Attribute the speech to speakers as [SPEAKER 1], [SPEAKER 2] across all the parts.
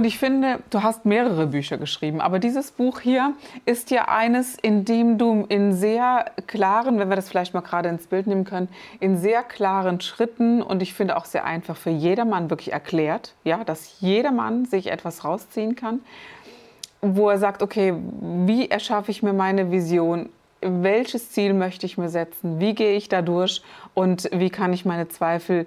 [SPEAKER 1] Und ich finde, du hast mehrere Bücher geschrieben, aber dieses Buch hier ist ja eines, in dem du in sehr klaren, wenn wir das vielleicht mal gerade ins Bild nehmen können, in sehr klaren Schritten und ich finde auch sehr einfach für jedermann wirklich erklärt, ja, dass jedermann sich etwas rausziehen kann, wo er sagt, okay, wie erschaffe ich mir meine Vision? Welches Ziel möchte ich mir setzen? Wie gehe ich da durch? Und wie kann ich meine Zweifel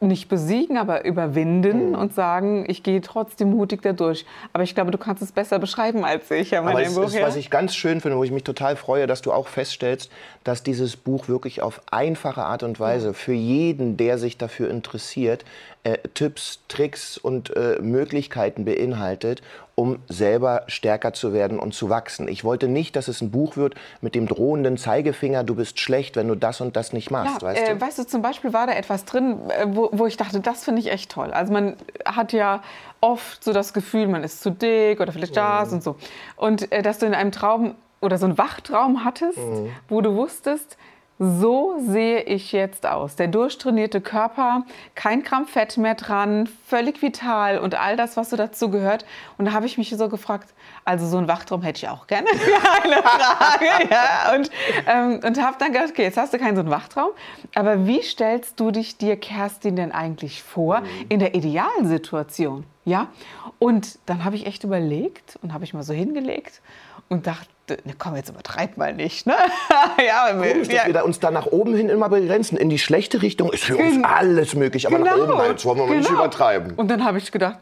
[SPEAKER 1] nicht besiegen, aber überwinden mhm. und sagen, ich gehe trotzdem mutig da durch. Aber ich glaube, du kannst es besser beschreiben als ich.
[SPEAKER 2] Ja, aber es Buch, ist, ja? was ich ganz schön finde, wo ich mich total freue, dass du auch feststellst, dass dieses Buch wirklich auf einfache Art und Weise für jeden, der sich dafür interessiert, äh, Tipps, Tricks und äh, Möglichkeiten beinhaltet, um selber stärker zu werden und zu wachsen. Ich wollte nicht, dass es ein Buch wird mit dem drohenden Zeigefinger, du bist schlecht, wenn du das und das nicht machst.
[SPEAKER 1] Ja, weißt, äh, du? weißt du, zum Beispiel war da etwas drin, äh, wo, wo ich dachte, das finde ich echt toll. Also man hat ja oft so das Gefühl, man ist zu dick oder vielleicht das mhm. und so. Und äh, dass du in einem Traum oder so einen Wachtraum hattest, mhm. wo du wusstest, so sehe ich jetzt aus. Der durchtrainierte Körper, kein Gramm Fett mehr dran, völlig vital und all das, was so dazu gehört. Und da habe ich mich so gefragt, also so einen Wachtraum hätte ich auch gerne. Keine Frage. ja. Und, ähm, und habe dann gedacht, okay, jetzt hast du keinen so einen Wachtraum. Aber wie stellst du dich dir, Kerstin, denn eigentlich vor in der idealen Situation? Ja? Und dann habe ich echt überlegt und habe ich mal so hingelegt und dachte, ne, komm, jetzt übertreib mal nicht. Ne?
[SPEAKER 2] ja, Komisch, ja. dass wir da uns da nach oben hin immer begrenzen. In die schlechte Richtung ist für uns alles möglich, aber genau. nach oben, jetzt wollen wir mal genau. nicht übertreiben.
[SPEAKER 1] Und dann habe ich gedacht,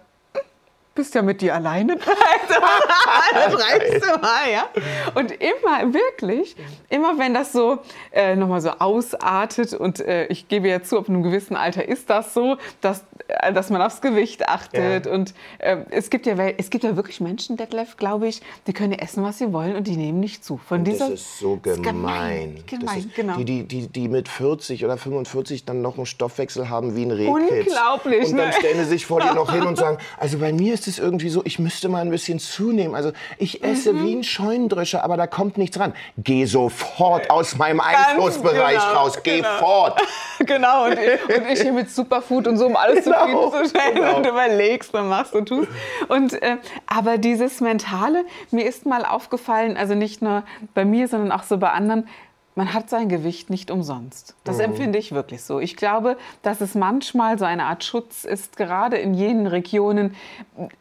[SPEAKER 1] bist ja mit dir alleine. das reicht so mal, ja. Und immer, wirklich, immer wenn das so äh, nochmal so ausartet und äh, ich gebe ja zu, ab einem gewissen Alter ist das so, dass, äh, dass man aufs Gewicht achtet. Ja. Und äh, es, gibt ja, es gibt ja wirklich Menschen, Detlef, glaube ich, die können essen, was sie wollen und die nehmen nicht zu.
[SPEAKER 2] Von dieser, das ist so gemein. gemein, gemein ist, genau. Die, die, die, die mit 40 oder 45 dann noch einen Stoffwechsel haben wie ein Rehkitz.
[SPEAKER 1] Unglaublich.
[SPEAKER 2] Und dann ne? stellen sie sich vor dir noch hin und sagen, also bei mir ist es irgendwie so, ich müsste mal ein bisschen zunehmen. Also ich esse mhm. wie ein Scheunendrescher, aber da kommt nichts ran. Geh sofort aus meinem Einflussbereich genau, raus. Geh genau. fort.
[SPEAKER 1] genau. Und ich, und ich, hier mit Superfood und so, um alles genau, zufriedenzustellen. Genau. Und überlegst und machst und tust. Und, äh, aber dieses Mentale, mir ist mal aufgefallen, also nicht nur bei mir, sondern auch so bei anderen, man hat sein Gewicht nicht umsonst. Das mhm. empfinde ich wirklich so. Ich glaube, dass es manchmal so eine Art Schutz ist, gerade in jenen Regionen,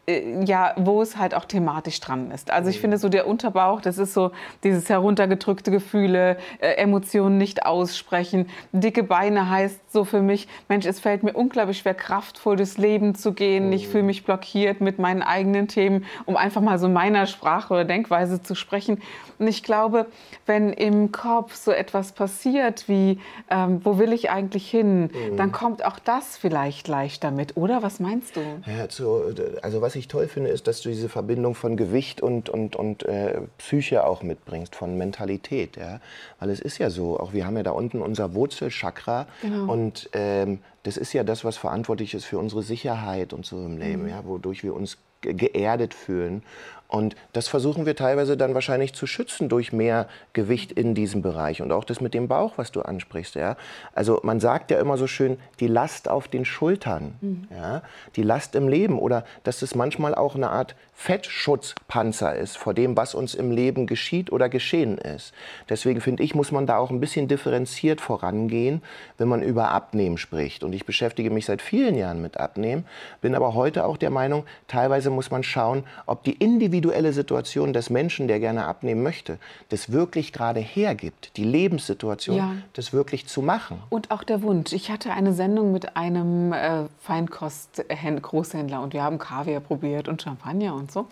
[SPEAKER 1] äh, ja, wo es halt auch thematisch dran ist. Also ich mhm. finde so der Unterbauch, das ist so dieses heruntergedrückte Gefühle, äh, Emotionen nicht aussprechen. Dicke Beine heißt so für mich, Mensch, es fällt mir unglaublich schwer, kraftvoll durchs Leben zu gehen. Mhm. Ich fühle mich blockiert mit meinen eigenen Themen, um einfach mal so meiner Sprache oder Denkweise zu sprechen. Und ich glaube, wenn im Kopf so etwas passiert wie, ähm, wo will ich eigentlich hin, mhm. dann kommt auch das vielleicht leichter mit, oder? Was meinst du?
[SPEAKER 2] Ja, so, also was ich toll finde, ist, dass du diese Verbindung von Gewicht und, und, und äh, Psyche auch mitbringst, von Mentalität. Ja? Weil es ist ja so, auch wir haben ja da unten unser Wurzelchakra genau. und ähm, das ist ja das, was verantwortlich ist für unsere Sicherheit und so im Leben, mhm. ja? wodurch wir uns geerdet fühlen. Und das versuchen wir teilweise dann wahrscheinlich zu schützen durch mehr Gewicht in diesem Bereich. Und auch das mit dem Bauch, was du ansprichst. Ja? Also man sagt ja immer so schön, die Last auf den Schultern, mhm. ja? die Last im Leben. Oder dass es manchmal auch eine Art Fettschutzpanzer ist vor dem, was uns im Leben geschieht oder geschehen ist. Deswegen finde ich, muss man da auch ein bisschen differenziert vorangehen, wenn man über Abnehmen spricht. Und ich beschäftige mich seit vielen Jahren mit Abnehmen, bin aber heute auch der Meinung, teilweise muss man schauen, ob die individuelle Situation des Menschen, der gerne abnehmen möchte, das wirklich gerade hergibt, die Lebenssituation, ja. das wirklich zu machen.
[SPEAKER 1] Und auch der Wunsch. Ich hatte eine Sendung mit einem äh, Feinkost-Großhändler und wir haben Kaviar probiert und Champagner und so.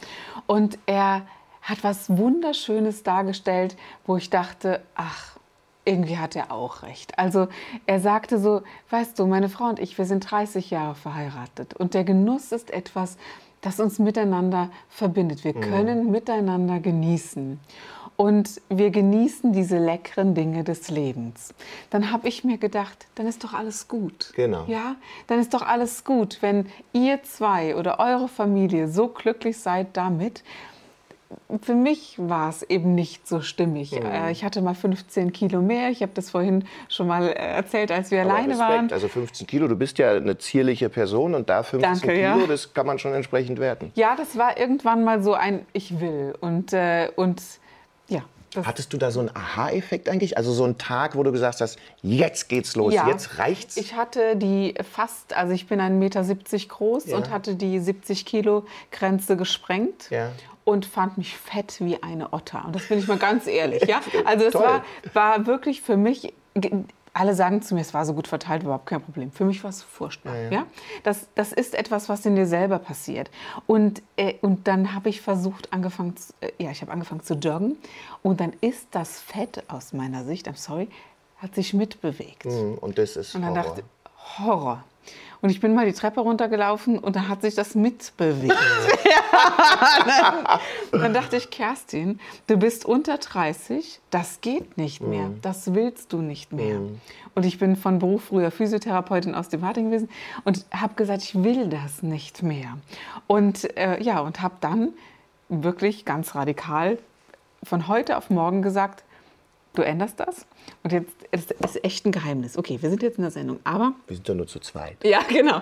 [SPEAKER 1] Und er hat was Wunderschönes dargestellt, wo ich dachte, ach, irgendwie hat er auch recht. Also er sagte so, weißt du, meine Frau und ich, wir sind 30 Jahre verheiratet und der Genuss ist etwas, das uns miteinander verbindet. Wir mhm. können miteinander genießen und wir genießen diese leckeren Dinge des Lebens. Dann habe ich mir gedacht, dann ist doch alles gut.
[SPEAKER 2] Genau.
[SPEAKER 1] Ja, dann ist doch alles gut, wenn ihr zwei oder eure Familie so glücklich seid damit. Für mich war es eben nicht so stimmig. Mhm. Äh, ich hatte mal 15 Kilo mehr. Ich habe das vorhin schon mal äh, erzählt, als wir Aber alleine Respekt. waren.
[SPEAKER 2] Also 15 Kilo, du bist ja eine zierliche Person und da 15 Danke, Kilo, ja. das kann man schon entsprechend werten.
[SPEAKER 1] Ja, das war irgendwann mal so ein Ich will. Und, äh, und ja.
[SPEAKER 2] Hattest du da so einen Aha-Effekt eigentlich? Also so einen Tag, wo du gesagt hast, jetzt geht's los, ja, jetzt reicht's?
[SPEAKER 1] Ich hatte die fast, also ich bin 1,70 Meter groß ja. und hatte die 70 Kilo Grenze gesprengt. Ja. Und fand mich fett wie eine Otter. Und das bin ich mal ganz ehrlich. ja? Also es war, war wirklich für mich alle sagen zu mir, es war so gut verteilt, überhaupt kein Problem. Für mich war es furchtbar. Ja, ja. ja, Das, das ist etwas, was in dir selber passiert. Und, äh, und dann habe ich versucht, angefangen, zu, äh, ja, ich habe angefangen zu joggen. Und dann ist das Fett aus meiner Sicht, I'm sorry, hat sich mitbewegt.
[SPEAKER 2] Mhm, und das ist
[SPEAKER 1] Und dann Horror. dachte Horror. Und ich bin mal die Treppe runtergelaufen und da hat sich das mitbewegt. ja, dann, dann, dachte ich, Kerstin, du bist unter 30, das geht nicht mehr, mm. das willst du nicht mehr. Mm. Und ich bin von Beruf früher Physiotherapeutin aus dem Warting gewesen und habe gesagt, ich will das nicht mehr. Und äh, ja, und habe dann wirklich ganz radikal von heute auf morgen gesagt, du änderst das. Und jetzt ist es echt ein Geheimnis. Okay, wir sind jetzt in der Sendung, aber.
[SPEAKER 2] Wir sind ja nur zu zweit.
[SPEAKER 1] Ja, genau.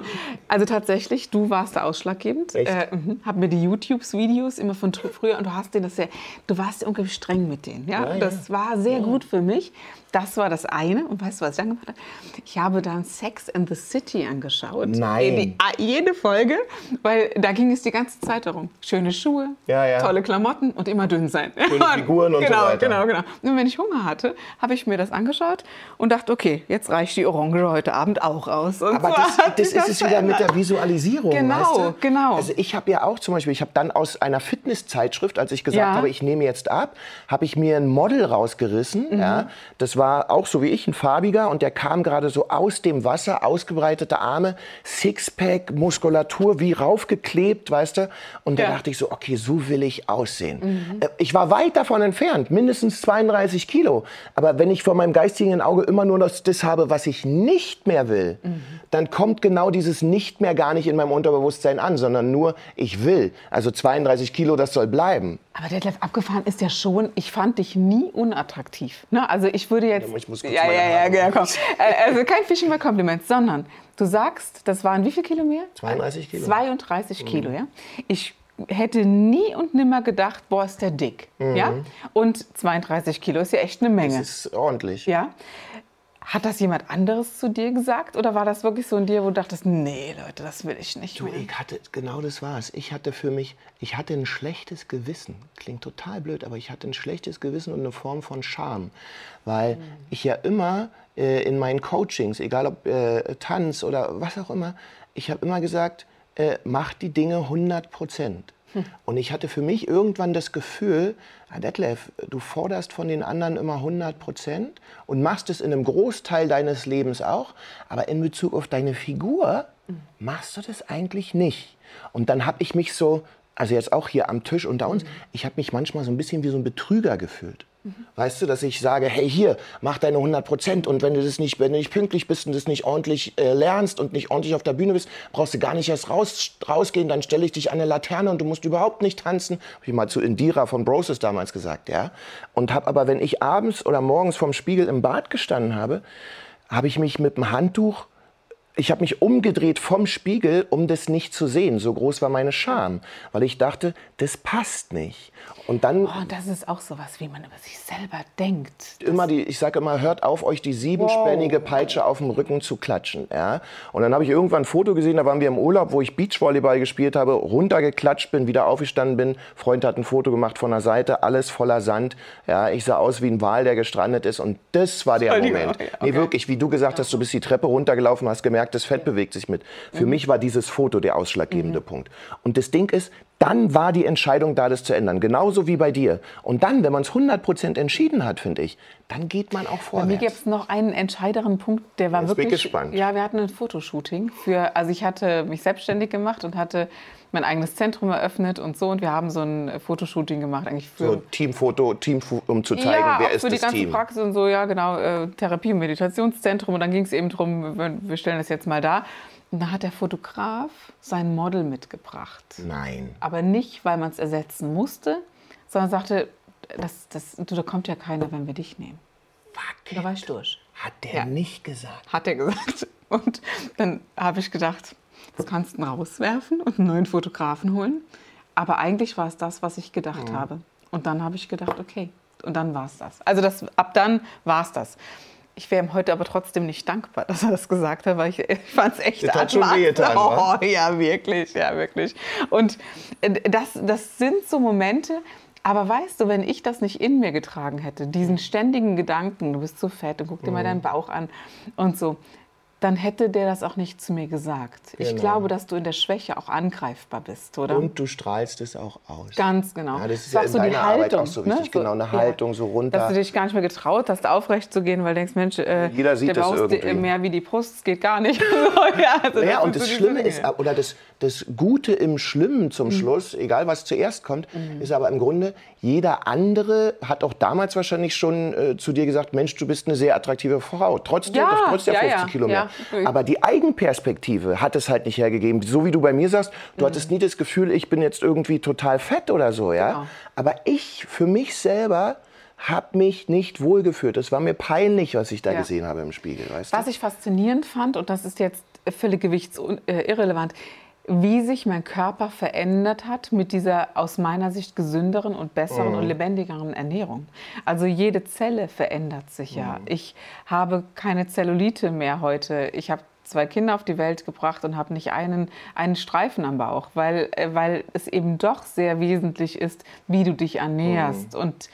[SPEAKER 1] Also tatsächlich, du warst da ausschlaggebend.
[SPEAKER 2] Echt? Äh,
[SPEAKER 1] mh, hab mir die YouTube-Videos immer von früher und du hast denen das sehr. Du warst ja unglaublich streng mit denen. Ja? ja das ja. war sehr ja. gut für mich. Das war das eine. Und weißt du, was ich dann gemacht habe? Ich habe dann Sex in the City angeschaut.
[SPEAKER 2] Nein.
[SPEAKER 1] Die, ah, jede Folge, weil da ging es die ganze Zeit darum. Schöne Schuhe,
[SPEAKER 2] ja, ja.
[SPEAKER 1] tolle Klamotten und immer dünn sein.
[SPEAKER 2] Schöne Figuren und
[SPEAKER 1] genau,
[SPEAKER 2] so weiter.
[SPEAKER 1] Genau, genau. Und wenn ich Hunger hatte, habe ich mir das angeschaut und dachte, okay, jetzt reicht die Orange heute Abend auch aus. Und
[SPEAKER 2] Aber das, das ist es wieder mit der Visualisierung.
[SPEAKER 1] Genau,
[SPEAKER 2] weißt du?
[SPEAKER 1] genau.
[SPEAKER 2] Also ich habe ja auch zum Beispiel, ich habe dann aus einer Fitnesszeitschrift, als ich gesagt ja. habe, ich nehme jetzt ab, habe ich mir ein Model rausgerissen. Mhm. Ja. Das war auch so wie ich, ein farbiger und der kam gerade so aus dem Wasser, ausgebreitete Arme, Sixpack, Muskulatur wie raufgeklebt, weißt du. Und da dachte ich so, okay, so will ich aussehen. Mhm. Äh, ich war weit davon entfernt, mindestens 32 Kilo. Aber wenn ich vor meinem geistigen Auge immer nur das, das habe, was ich nicht mehr will, mhm. dann kommt genau dieses nicht mehr gar nicht in meinem Unterbewusstsein an, sondern nur ich will. Also 32 Kilo, das soll bleiben.
[SPEAKER 1] Aber Detlef, abgefahren ist ja schon, ich fand dich nie unattraktiv. Ne? Also ich würde jetzt... Ja,
[SPEAKER 2] ich muss
[SPEAKER 1] kurz ja, ja, ja, ja, komm. Äh, also kein Fischen mehr Kompliment, sondern du sagst, das waren wie viel Kilo mehr?
[SPEAKER 2] 32 Kilo.
[SPEAKER 1] 32 Kilo, mhm. ja. Ich hätte nie und nimmer gedacht, boah, ist der dick. Mhm. Ja? Und 32 Kilo ist ja echt eine Menge.
[SPEAKER 2] Das ist ordentlich.
[SPEAKER 1] Ja. Hat das jemand anderes zu dir gesagt oder war das wirklich so in dir, wo du dachtest, nee, Leute, das will ich nicht
[SPEAKER 2] du, mehr? Ich hatte, genau das war es. Ich hatte für mich, ich hatte ein schlechtes Gewissen. Klingt total blöd, aber ich hatte ein schlechtes Gewissen und eine Form von Scham. Weil mhm. ich ja immer äh, in meinen Coachings, egal ob äh, Tanz oder was auch immer, ich habe immer gesagt, äh, mach die Dinge 100 Prozent. Hm. Und ich hatte für mich irgendwann das Gefühl, ah, Detlef, du forderst von den anderen immer 100 Prozent und machst es in einem Großteil deines Lebens auch, aber in Bezug auf deine Figur machst du das eigentlich nicht. Und dann habe ich mich so, also jetzt auch hier am Tisch unter uns, mhm. ich habe mich manchmal so ein bisschen wie so ein Betrüger gefühlt. Weißt du, dass ich sage, hey, hier, mach deine 100 Prozent und wenn du das nicht, wenn du nicht pünktlich bist und das nicht ordentlich äh, lernst und nicht ordentlich auf der Bühne bist, brauchst du gar nicht erst raus, rausgehen, dann stelle ich dich an eine Laterne und du musst überhaupt nicht tanzen. Habe ich mal zu Indira von Broses damals gesagt, ja. Und habe aber, wenn ich abends oder morgens vorm Spiegel im Bad gestanden habe, habe ich mich mit dem Handtuch ich habe mich umgedreht vom Spiegel, um das nicht zu sehen. So groß war meine Scham, weil ich dachte, das passt nicht. Und dann.
[SPEAKER 1] Oh, das ist auch so was, wie man über sich selber denkt.
[SPEAKER 2] Immer die, ich sage immer, hört auf, euch die siebenspännige wow. Peitsche auf dem Rücken zu klatschen. Ja? Und dann habe ich irgendwann ein Foto gesehen, da waren wir im Urlaub, wo ich Beachvolleyball gespielt habe, runtergeklatscht bin, wieder aufgestanden bin. Freund hat ein Foto gemacht von der Seite, alles voller Sand. Ja, ich sah aus wie ein Wal, der gestrandet ist. Und das war der Moment. Okay. Nee, wirklich, wie du gesagt hast, du bist die Treppe runtergelaufen, hast gemerkt, das Fett bewegt sich mit. Für mhm. mich war dieses Foto der ausschlaggebende mhm. Punkt. Und das Ding ist, dann war die Entscheidung da, das zu ändern. Genauso wie bei dir. Und dann, wenn man es 100% entschieden hat, finde ich, dann geht man auch vorwärts.
[SPEAKER 1] Bei mir gibt es noch einen entscheidenden Punkt, der war
[SPEAKER 2] Jetzt
[SPEAKER 1] wirklich...
[SPEAKER 2] bin ich gespannt.
[SPEAKER 1] Ja, wir hatten ein Fotoshooting. Für, also ich hatte mich selbstständig gemacht und hatte mein eigenes Zentrum eröffnet und so. Und wir haben so ein Fotoshooting gemacht eigentlich für...
[SPEAKER 2] So Teamfoto, Team, um zu zeigen,
[SPEAKER 1] ja,
[SPEAKER 2] wer ist
[SPEAKER 1] für die
[SPEAKER 2] das
[SPEAKER 1] ganze
[SPEAKER 2] Team.
[SPEAKER 1] Praxis und so, ja genau, äh, Therapie- und Meditationszentrum. Und dann ging es eben darum, wir, stellen das jetzt mal da. Und da hat der Fotograf sein Model mitgebracht.
[SPEAKER 2] Nein.
[SPEAKER 1] Aber nicht, weil man es ersetzen musste, sondern sagte, das, das, du, da kommt ja keiner, wenn wir dich nehmen. Da war ich durch.
[SPEAKER 2] Hat der
[SPEAKER 1] Ja.
[SPEAKER 2] nicht gesagt.
[SPEAKER 1] Hat er gesagt. Und dann habe ich gedacht, das kannst du ihn rauswerfen und einen neuen Fotografen holen. Aber eigentlich war es das, was ich gedacht
[SPEAKER 2] Mhm.
[SPEAKER 1] habe. Und dann habe ich gedacht, okay. Und dann war es das. Also das, ab dann war es das. Ich wäre ihm heute aber trotzdem nicht dankbar, dass er das gesagt hat, weil ich, ich fand es echt
[SPEAKER 2] Das hat schon wehgetan, wa?
[SPEAKER 1] Oh, ja, wirklich, ja, wirklich. Und äh, das, das sind so Momente, aber weißt du, wenn ich das nicht in mir getragen hätte, diesen ständigen Gedanken, du bist zu fett und guck dir mal
[SPEAKER 2] Mhm.
[SPEAKER 1] deinen Bauch an und so, dann hätte der das auch nicht zu mir gesagt. Ich
[SPEAKER 2] Genau.
[SPEAKER 1] glaube, dass du in der Schwäche auch angreifbar bist, oder?
[SPEAKER 2] Und du strahlst es auch aus.
[SPEAKER 1] Ganz genau.
[SPEAKER 2] Ja, das ist ja
[SPEAKER 1] auch
[SPEAKER 2] in deiner Arbeit auch so
[SPEAKER 1] ne?
[SPEAKER 2] wichtig. Genau, eine Haltung, so runter.
[SPEAKER 1] Dass du dich gar nicht mehr getraut hast, aufrecht zu gehen, weil du denkst, Mensch, äh,
[SPEAKER 2] Jeder sieht
[SPEAKER 1] der
[SPEAKER 2] das
[SPEAKER 1] Bauch ist
[SPEAKER 2] irgendwie.
[SPEAKER 1] mehr wie die Brust, es geht gar nicht. ja, also
[SPEAKER 2] Ja,
[SPEAKER 1] das
[SPEAKER 2] und das
[SPEAKER 1] so
[SPEAKER 2] Schlimme ist,
[SPEAKER 1] Dinge.
[SPEAKER 2] oder das, das Gute im Schlimmen zum
[SPEAKER 1] Mhm.
[SPEAKER 2] Schluss, egal was zuerst kommt, ist aber im Grunde, jeder andere hat auch damals wahrscheinlich schon äh, zu dir gesagt, Mensch, du bist eine sehr attraktive Frau, trotz, der,
[SPEAKER 1] Ja,
[SPEAKER 2] trotz der
[SPEAKER 1] ja,
[SPEAKER 2] 50
[SPEAKER 1] ja,
[SPEAKER 2] Kilo mehr. Aber die Eigenperspektive hat es halt nicht hergegeben. So wie du bei mir sagst, du hattest nie das Gefühl, ich bin jetzt irgendwie total fett oder so, ja.
[SPEAKER 1] Genau.
[SPEAKER 2] Aber ich, für mich selber, habe mich nicht wohlgefühlt. Es war mir peinlich, was ich da gesehen habe im Spiegel, weißt du?
[SPEAKER 1] Was ich faszinierend fand, und das ist jetzt völlig gewichtsirrelevant, wie sich mein Körper verändert hat mit dieser aus meiner Sicht gesünderen und besseren
[SPEAKER 2] Mhm.
[SPEAKER 1] und lebendigeren Ernährung. Also jede Zelle verändert sich ja.
[SPEAKER 2] Mhm.
[SPEAKER 1] Ich habe keine Zellulite mehr heute. Ich habe zwei Kinder auf die Welt gebracht und habe nicht einen, einen Streifen am Bauch, weil, äh, weil es eben doch sehr wesentlich ist, wie du dich ernährst.
[SPEAKER 2] Mhm.
[SPEAKER 1] Und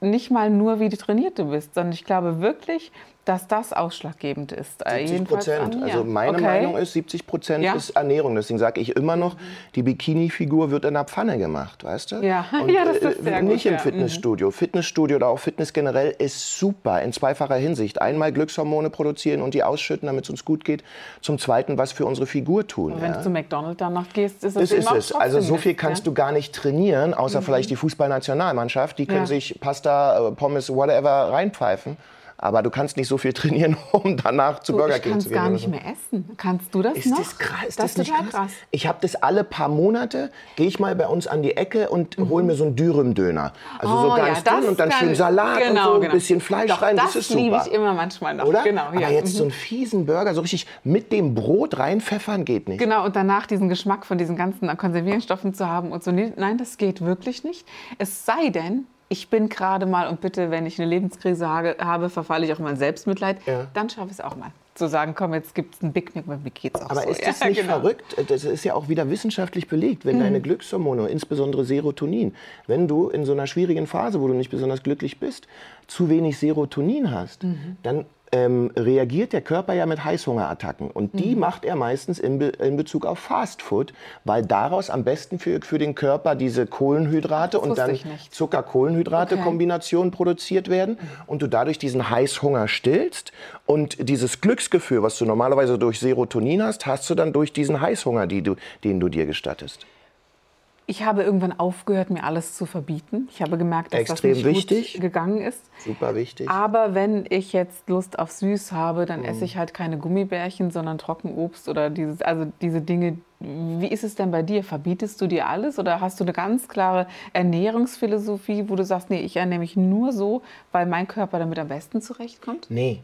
[SPEAKER 1] nicht mal nur, wie trainiert du bist, sondern ich glaube wirklich, dass das ausschlaggebend ist. Äh,
[SPEAKER 2] 70
[SPEAKER 1] jedenfalls an
[SPEAKER 2] Prozent. Also meine
[SPEAKER 1] Okay.
[SPEAKER 2] Meinung ist, 70 Prozent
[SPEAKER 1] Ja.
[SPEAKER 2] ist Ernährung. Deswegen sage ich immer noch, die Bikini-Figur wird in der Pfanne gemacht, weißt du?
[SPEAKER 1] Ja.
[SPEAKER 2] Und,
[SPEAKER 1] Ja, das ist
[SPEAKER 2] äh,
[SPEAKER 1] sehr gut,
[SPEAKER 2] Nicht im
[SPEAKER 1] ja. Mhm.
[SPEAKER 2] Fitnessstudio. Fitnessstudio oder auch Fitness generell ist super in zweifacher Hinsicht. Einmal Glückshormone produzieren und die ausschütten, damit es uns gut geht. Zum Zweiten, was für unsere Figur tun.
[SPEAKER 1] Und wenn
[SPEAKER 2] ja?
[SPEAKER 1] du zu McDonald's danach gehst, ist es
[SPEAKER 2] ist es. Also so viel kannst
[SPEAKER 1] ja?
[SPEAKER 2] du gar nicht trainieren, außer vielleicht die Fußballnationalmannschaft. Die können
[SPEAKER 1] Ja.
[SPEAKER 2] sich Pasta, äh, Pommes, whatever reinpfeifen. Aber du kannst nicht so viel trainieren, um danach zu
[SPEAKER 1] Du,
[SPEAKER 2] Burger
[SPEAKER 1] ich
[SPEAKER 2] King
[SPEAKER 1] kann
[SPEAKER 2] zu gehen.
[SPEAKER 1] gar
[SPEAKER 2] oder
[SPEAKER 1] nicht
[SPEAKER 2] so.
[SPEAKER 1] mehr essen. Kannst du das
[SPEAKER 2] Ist
[SPEAKER 1] noch?
[SPEAKER 2] das krass? Ist
[SPEAKER 1] das,
[SPEAKER 2] das, nicht krass?
[SPEAKER 1] krass.
[SPEAKER 2] Ich habe das alle paar Monate, gehe ich mal bei uns an die Ecke und hole mir so einen Dürüm-Döner. Also so
[SPEAKER 1] Mhm. Oh,
[SPEAKER 2] ganz
[SPEAKER 1] ja,
[SPEAKER 2] dünn und dann
[SPEAKER 1] kann-
[SPEAKER 2] schön Salat
[SPEAKER 1] genau,
[SPEAKER 2] und so, ein
[SPEAKER 1] genau.
[SPEAKER 2] bisschen Fleisch
[SPEAKER 1] Doch,
[SPEAKER 2] rein.
[SPEAKER 1] Das,
[SPEAKER 2] Das, ist
[SPEAKER 1] liebe
[SPEAKER 2] super.
[SPEAKER 1] ich immer manchmal noch.
[SPEAKER 2] Oder?
[SPEAKER 1] Genau,
[SPEAKER 2] Aber
[SPEAKER 1] ja.
[SPEAKER 2] jetzt
[SPEAKER 1] Mhm.
[SPEAKER 2] so einen fiesen Burger, so richtig mit dem Brot reinpfeffern geht nicht.
[SPEAKER 1] Genau, und danach diesen Geschmack von diesen ganzen Konservierungsstoffen zu haben und so. Nein, das geht wirklich nicht. Es sei denn, ich bin gerade mal, und bitte, wenn ich eine Lebenskrise habe, habe verfalle ich auch mal in Selbstmitleid,
[SPEAKER 2] Ja.
[SPEAKER 1] dann schaffe ich es auch mal. Zu sagen, komm, jetzt gibt es einen Big Mac, mir geht's auch
[SPEAKER 2] Aber
[SPEAKER 1] so.
[SPEAKER 2] ist das
[SPEAKER 1] Ja,
[SPEAKER 2] nicht
[SPEAKER 1] genau.
[SPEAKER 2] verrückt? Das ist ja auch wieder wissenschaftlich belegt,
[SPEAKER 1] Mhm.
[SPEAKER 2] wenn deine Glückshormone, insbesondere Serotonin, wenn du in so einer schwierigen Phase, wo du nicht besonders glücklich bist, zu wenig Serotonin hast,
[SPEAKER 1] Mhm.
[SPEAKER 2] dann ähm, reagiert der Körper ja mit Heißhungerattacken. Und die
[SPEAKER 1] Mhm.
[SPEAKER 2] macht er meistens in, Be in Bezug auf Fastfood, weil daraus am besten für, für den Körper diese Kohlenhydrate und dann. Zucker-Kohlenhydrate-Kombination produziert werden und du dadurch diesen Heißhunger stillst und dieses Glücksgefühl, was du normalerweise durch Serotonin hast, hast du dann durch diesen Heißhunger, die du, den du dir gestattest.
[SPEAKER 1] Ich habe irgendwann aufgehört, mir alles zu verbieten. Ich habe gemerkt, dass
[SPEAKER 2] Extrem
[SPEAKER 1] das nicht
[SPEAKER 2] wichtig.
[SPEAKER 1] gut gegangen ist.
[SPEAKER 2] Super wichtig.
[SPEAKER 1] Aber wenn ich jetzt Lust auf süß habe, dann
[SPEAKER 2] Mhm.
[SPEAKER 1] esse ich halt keine Gummibärchen, sondern Trockenobst oder dieses, also diese Dinge. Wie ist es denn bei dir? Verbietest du dir alles oder hast du eine ganz klare Ernährungsphilosophie, wo du sagst, nee, ich ernähre mich nur so, weil mein Körper damit am besten zurechtkommt?
[SPEAKER 2] Nee.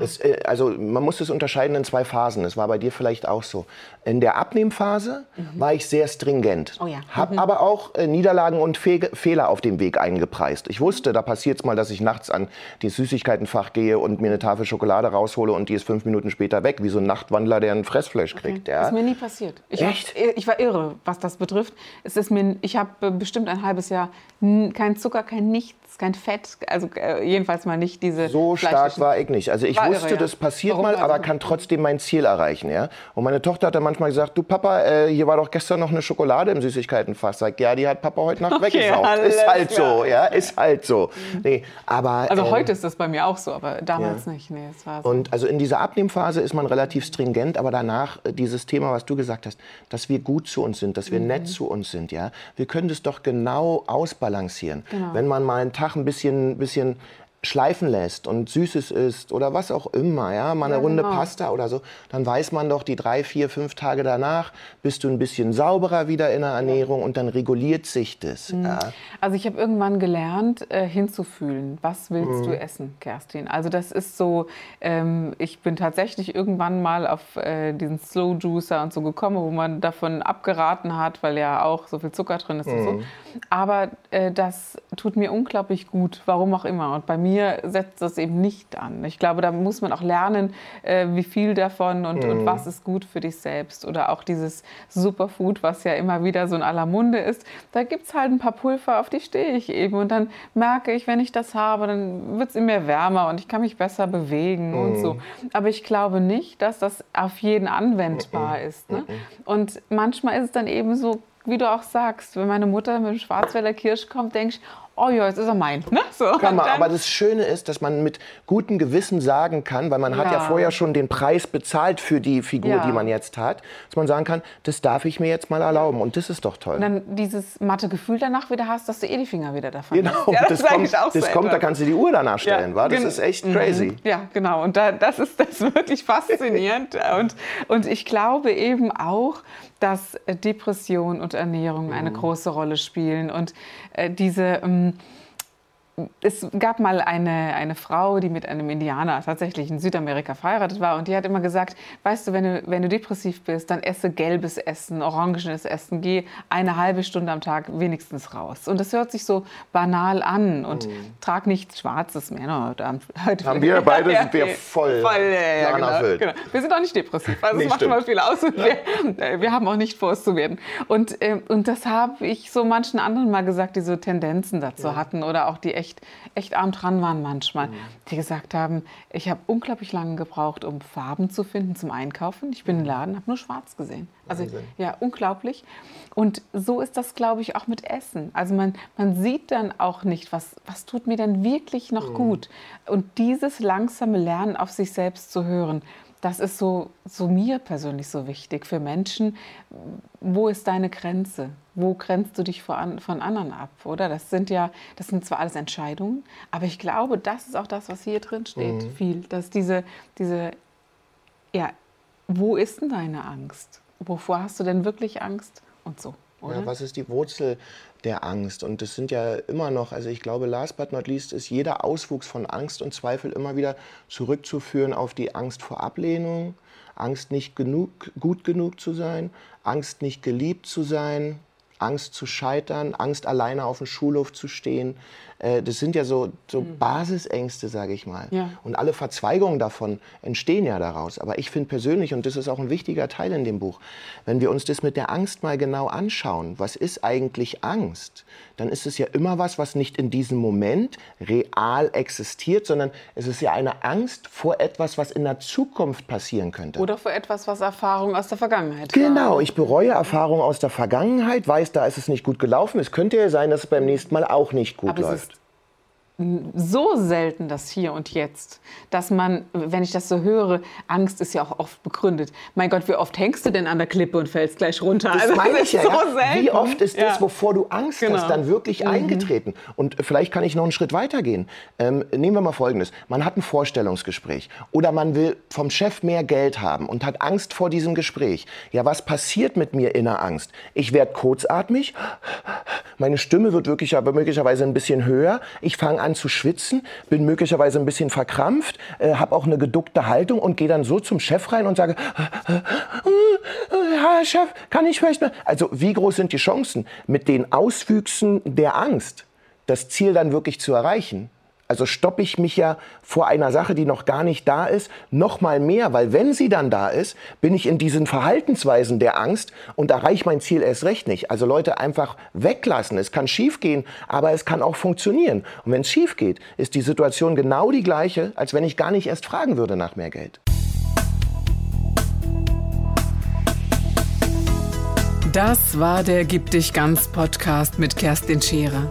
[SPEAKER 2] Es, äh, also man muss es unterscheiden in zwei Phasen. Das war bei dir vielleicht auch so. In der Abnehmphase war ich sehr stringent.
[SPEAKER 1] Oh ja.
[SPEAKER 2] Habe aber auch äh, Niederlagen und Fe Fehler auf dem Weg eingepreist. Ich wusste, da passiert es mal, dass ich nachts an die Süßigkeitenfach gehe und mir eine Tafel Schokolade raushole und die ist fünf Minuten später weg, wie so ein Nachtwandler, der einen Fressflash kriegt. Ja?
[SPEAKER 1] Ist mir nie passiert. Ich,
[SPEAKER 2] Echt?
[SPEAKER 1] War, ich war irre, was das betrifft. Es ist mir, ich habe bestimmt ein halbes Jahr kein Zucker, kein Nichts, kein Fett, also äh, jedenfalls mal nicht diese
[SPEAKER 2] So stark war ich nicht. Also ich
[SPEAKER 1] War
[SPEAKER 2] wusste,
[SPEAKER 1] irre, ja.
[SPEAKER 2] das passiert
[SPEAKER 1] Warum
[SPEAKER 2] mal,
[SPEAKER 1] war
[SPEAKER 2] aber kann trotzdem mein Ziel erreichen. Ja? Und meine Tochter hat dann manchmal gesagt, du Papa, äh, hier war doch gestern noch eine Schokolade im Süßigkeitenfass. Sag, ja, die hat Papa heute Nacht
[SPEAKER 1] Okay,
[SPEAKER 2] weggesaugt. Ist halt
[SPEAKER 1] klar.
[SPEAKER 2] so, ja, ist halt so. Nee, aber,
[SPEAKER 1] Also
[SPEAKER 2] ähm,
[SPEAKER 1] heute ist das bei mir auch so, aber damals
[SPEAKER 2] ja.
[SPEAKER 1] nicht. Nee, es war so.
[SPEAKER 2] Und also in dieser Abnehmphase ist man relativ stringent, aber danach äh, dieses Thema, was du gesagt hast, dass wir gut zu uns sind, dass wir
[SPEAKER 1] Mhm.
[SPEAKER 2] nett zu uns sind, ja, wir können das doch genau ausbalancieren.
[SPEAKER 1] Genau.
[SPEAKER 2] Wenn man mal einen Tag ein bisschen, bisschen schleifen lässt und Süßes isst oder was auch immer, ja, mal eine
[SPEAKER 1] Ja,
[SPEAKER 2] Runde
[SPEAKER 1] genau.
[SPEAKER 2] Pasta oder so, dann weiß man doch, die drei, vier, fünf Tage danach bist du ein bisschen sauberer wieder in der Ernährung und dann reguliert sich das.
[SPEAKER 1] Mhm.
[SPEAKER 2] Ja.
[SPEAKER 1] Also ich habe irgendwann gelernt, äh, hinzufühlen. Was willst
[SPEAKER 2] Mhm.
[SPEAKER 1] du essen, Kerstin? Also das ist so, ähm, ich bin tatsächlich irgendwann mal auf äh, diesen Slow Juicer und so gekommen, wo man davon abgeraten hat, weil ja auch so viel Zucker drin ist und
[SPEAKER 2] Mhm.
[SPEAKER 1] so. Aber äh, das tut mir unglaublich gut, warum auch immer. Und bei mir setzt das eben nicht an. Ich glaube, da muss man auch lernen, äh, wie viel davon und,
[SPEAKER 2] Mhm.
[SPEAKER 1] und was ist gut für dich selbst. Oder auch dieses Superfood, was ja immer wieder so in aller Munde ist. Da gibt es halt ein paar Pulver, auf die stehe ich eben. Und dann merke ich, wenn ich das habe, dann wird es in mir wärmer und ich kann mich besser bewegen und so. Aber ich glaube nicht, dass das auf jeden anwendbar ist. Ne? Und manchmal ist es dann eben so, wie du auch sagst, wenn meine Mutter mit dem Schwarzwälder Kirsch kommt, denke ich, oh ja, jetzt ist er mein. Ne? So,
[SPEAKER 2] Kann man, aber das Schöne ist, dass man mit gutem Gewissen sagen kann, weil man hat ja
[SPEAKER 1] Ja.
[SPEAKER 2] vorher schon den Preis bezahlt für die Figur,
[SPEAKER 1] Ja.
[SPEAKER 2] die man jetzt hat, dass man sagen kann, das darf ich mir jetzt mal erlauben und das ist doch toll.
[SPEAKER 1] Und dann dieses matte Gefühl danach wieder hast, dass du eh die Finger wieder davon
[SPEAKER 2] Genau,
[SPEAKER 1] hast. Ja,
[SPEAKER 2] das,
[SPEAKER 1] sag
[SPEAKER 2] kommt, das
[SPEAKER 1] so
[SPEAKER 2] kommt, da kannst du die Uhr danach stellen, wa? Das
[SPEAKER 1] gen-
[SPEAKER 2] ist echt
[SPEAKER 1] Mhm.
[SPEAKER 2] crazy.
[SPEAKER 1] Ja, genau. Und da, das ist das ist wirklich faszinierend. und, und ich glaube eben auch, dass äh, Depression und Ernährung eine große Rolle spielen. Und äh, diese. Es gab mal eine, eine Frau, die mit einem Indianer tatsächlich in Südamerika verheiratet war und die hat immer gesagt, weißt du, wenn du, wenn du depressiv bist, dann esse gelbes Essen, orangenes Essen, geh eine halbe Stunde am Tag wenigstens raus. Und das hört sich so banal an und trag nichts Schwarzes mehr. Ne? Heute
[SPEAKER 2] Haben wir beide, sind wir voll
[SPEAKER 1] voll ja, ja, genau, genau. Wir sind auch nicht depressiv, also
[SPEAKER 2] Nee,
[SPEAKER 1] es macht
[SPEAKER 2] stimmt.
[SPEAKER 1] schon mal viel aus und wir, äh, wir haben auch nicht vor, es zu werden. Und, ähm, und das habe ich so manchen anderen mal gesagt, die so Tendenzen dazu hatten oder auch die echt, echt arm dran waren manchmal, die gesagt haben, ich habe unglaublich lange gebraucht, um Farben zu finden zum Einkaufen. Ich bin im Laden, habe nur schwarz gesehen. Also
[SPEAKER 2] Wahnsinn.
[SPEAKER 1] ja, unglaublich. Und so ist das, glaube ich, auch mit Essen. Also man, man sieht dann auch nicht, was, was tut mir denn wirklich noch gut. Und dieses langsame Lernen auf sich selbst zu hören, das ist so, so mir persönlich so wichtig für Menschen. Wo ist deine Grenze? Wo grenzt du dich von, an- von anderen ab, oder? Das sind ja, das sind zwar alles Entscheidungen, aber ich glaube, das ist auch das, was hier drin steht, viel. Dass diese, diese, ja, wo ist denn deine Angst? Wovor hast du denn wirklich Angst? Und so, oder?
[SPEAKER 2] Ja, was ist die Wurzel der Angst? Und das sind ja immer noch, also ich glaube, last but not least ist jeder Auswuchs von Angst und Zweifel immer wieder zurückzuführen auf die Angst vor Ablehnung, Angst nicht genug, gut genug zu sein, Angst nicht geliebt zu sein, Angst zu scheitern, Angst alleine auf dem Schulhof zu stehen. Äh, Das sind ja so, so Basisängste, sage ich mal.
[SPEAKER 1] Ja.
[SPEAKER 2] Und alle Verzweigungen davon entstehen ja daraus. Aber ich finde persönlich, und das ist auch ein wichtiger Teil in dem Buch, wenn wir uns das mit der Angst mal genau anschauen, was ist eigentlich Angst, dann ist es ja immer was, was nicht in diesem Moment real existiert, sondern es ist ja eine Angst vor etwas, was in der Zukunft passieren könnte.
[SPEAKER 1] Oder für etwas, was Erfahrung aus der Vergangenheit war.
[SPEAKER 2] Genau, ich bereue Erfahrungen aus der Vergangenheit, weiß, da ist es nicht gut gelaufen. Es könnte ja sein, dass es beim nächsten Mal auch nicht gut
[SPEAKER 1] Aber es
[SPEAKER 2] läuft.
[SPEAKER 1] ist so selten das Hier und Jetzt, dass man, wenn ich das so höre, Angst ist ja auch oft begründet. Mein Gott, wie oft hängst du denn an der Klippe und fällst gleich runter?
[SPEAKER 2] Das
[SPEAKER 1] Also,
[SPEAKER 2] meine ich ja.
[SPEAKER 1] so
[SPEAKER 2] ja.
[SPEAKER 1] selten.
[SPEAKER 2] Wie oft ist das,
[SPEAKER 1] Ja.
[SPEAKER 2] wovor du Angst
[SPEAKER 1] Genau.
[SPEAKER 2] hast, dann wirklich eingetreten? Und vielleicht kann ich noch einen Schritt weiter gehen. Ähm, nehmen wir mal Folgendes. Man hat ein Vorstellungsgespräch oder man will vom Chef mehr Geld haben und hat Angst vor diesem Gespräch. Ja, was passiert mit mir in der Angst? Ich werde kurzatmig, meine Stimme wird wirklich, aber möglicherweise ein bisschen höher, ich fange an zu schwitzen, bin möglicherweise ein bisschen verkrampft, äh, habe auch eine geduckte Haltung und gehe dann so zum Chef rein und sage, Herr Chef, kann ich vielleicht mal... Also wie groß sind die Chancen, mit den Auswüchsen der Angst das Ziel dann wirklich zu erreichen? Also stoppe ich mich ja vor einer Sache, die noch gar nicht da ist, noch mal mehr, weil wenn sie dann da ist, bin ich in diesen Verhaltensweisen der Angst und erreiche mein Ziel erst recht nicht. Also Leute einfach weglassen. Es kann schief gehen, aber es kann auch funktionieren. Und wenn es schief geht, ist die Situation genau die gleiche, als wenn ich gar nicht erst fragen würde nach mehr Geld.
[SPEAKER 1] Das war der Gib dich ganz Podcast mit Kerstin Scherer.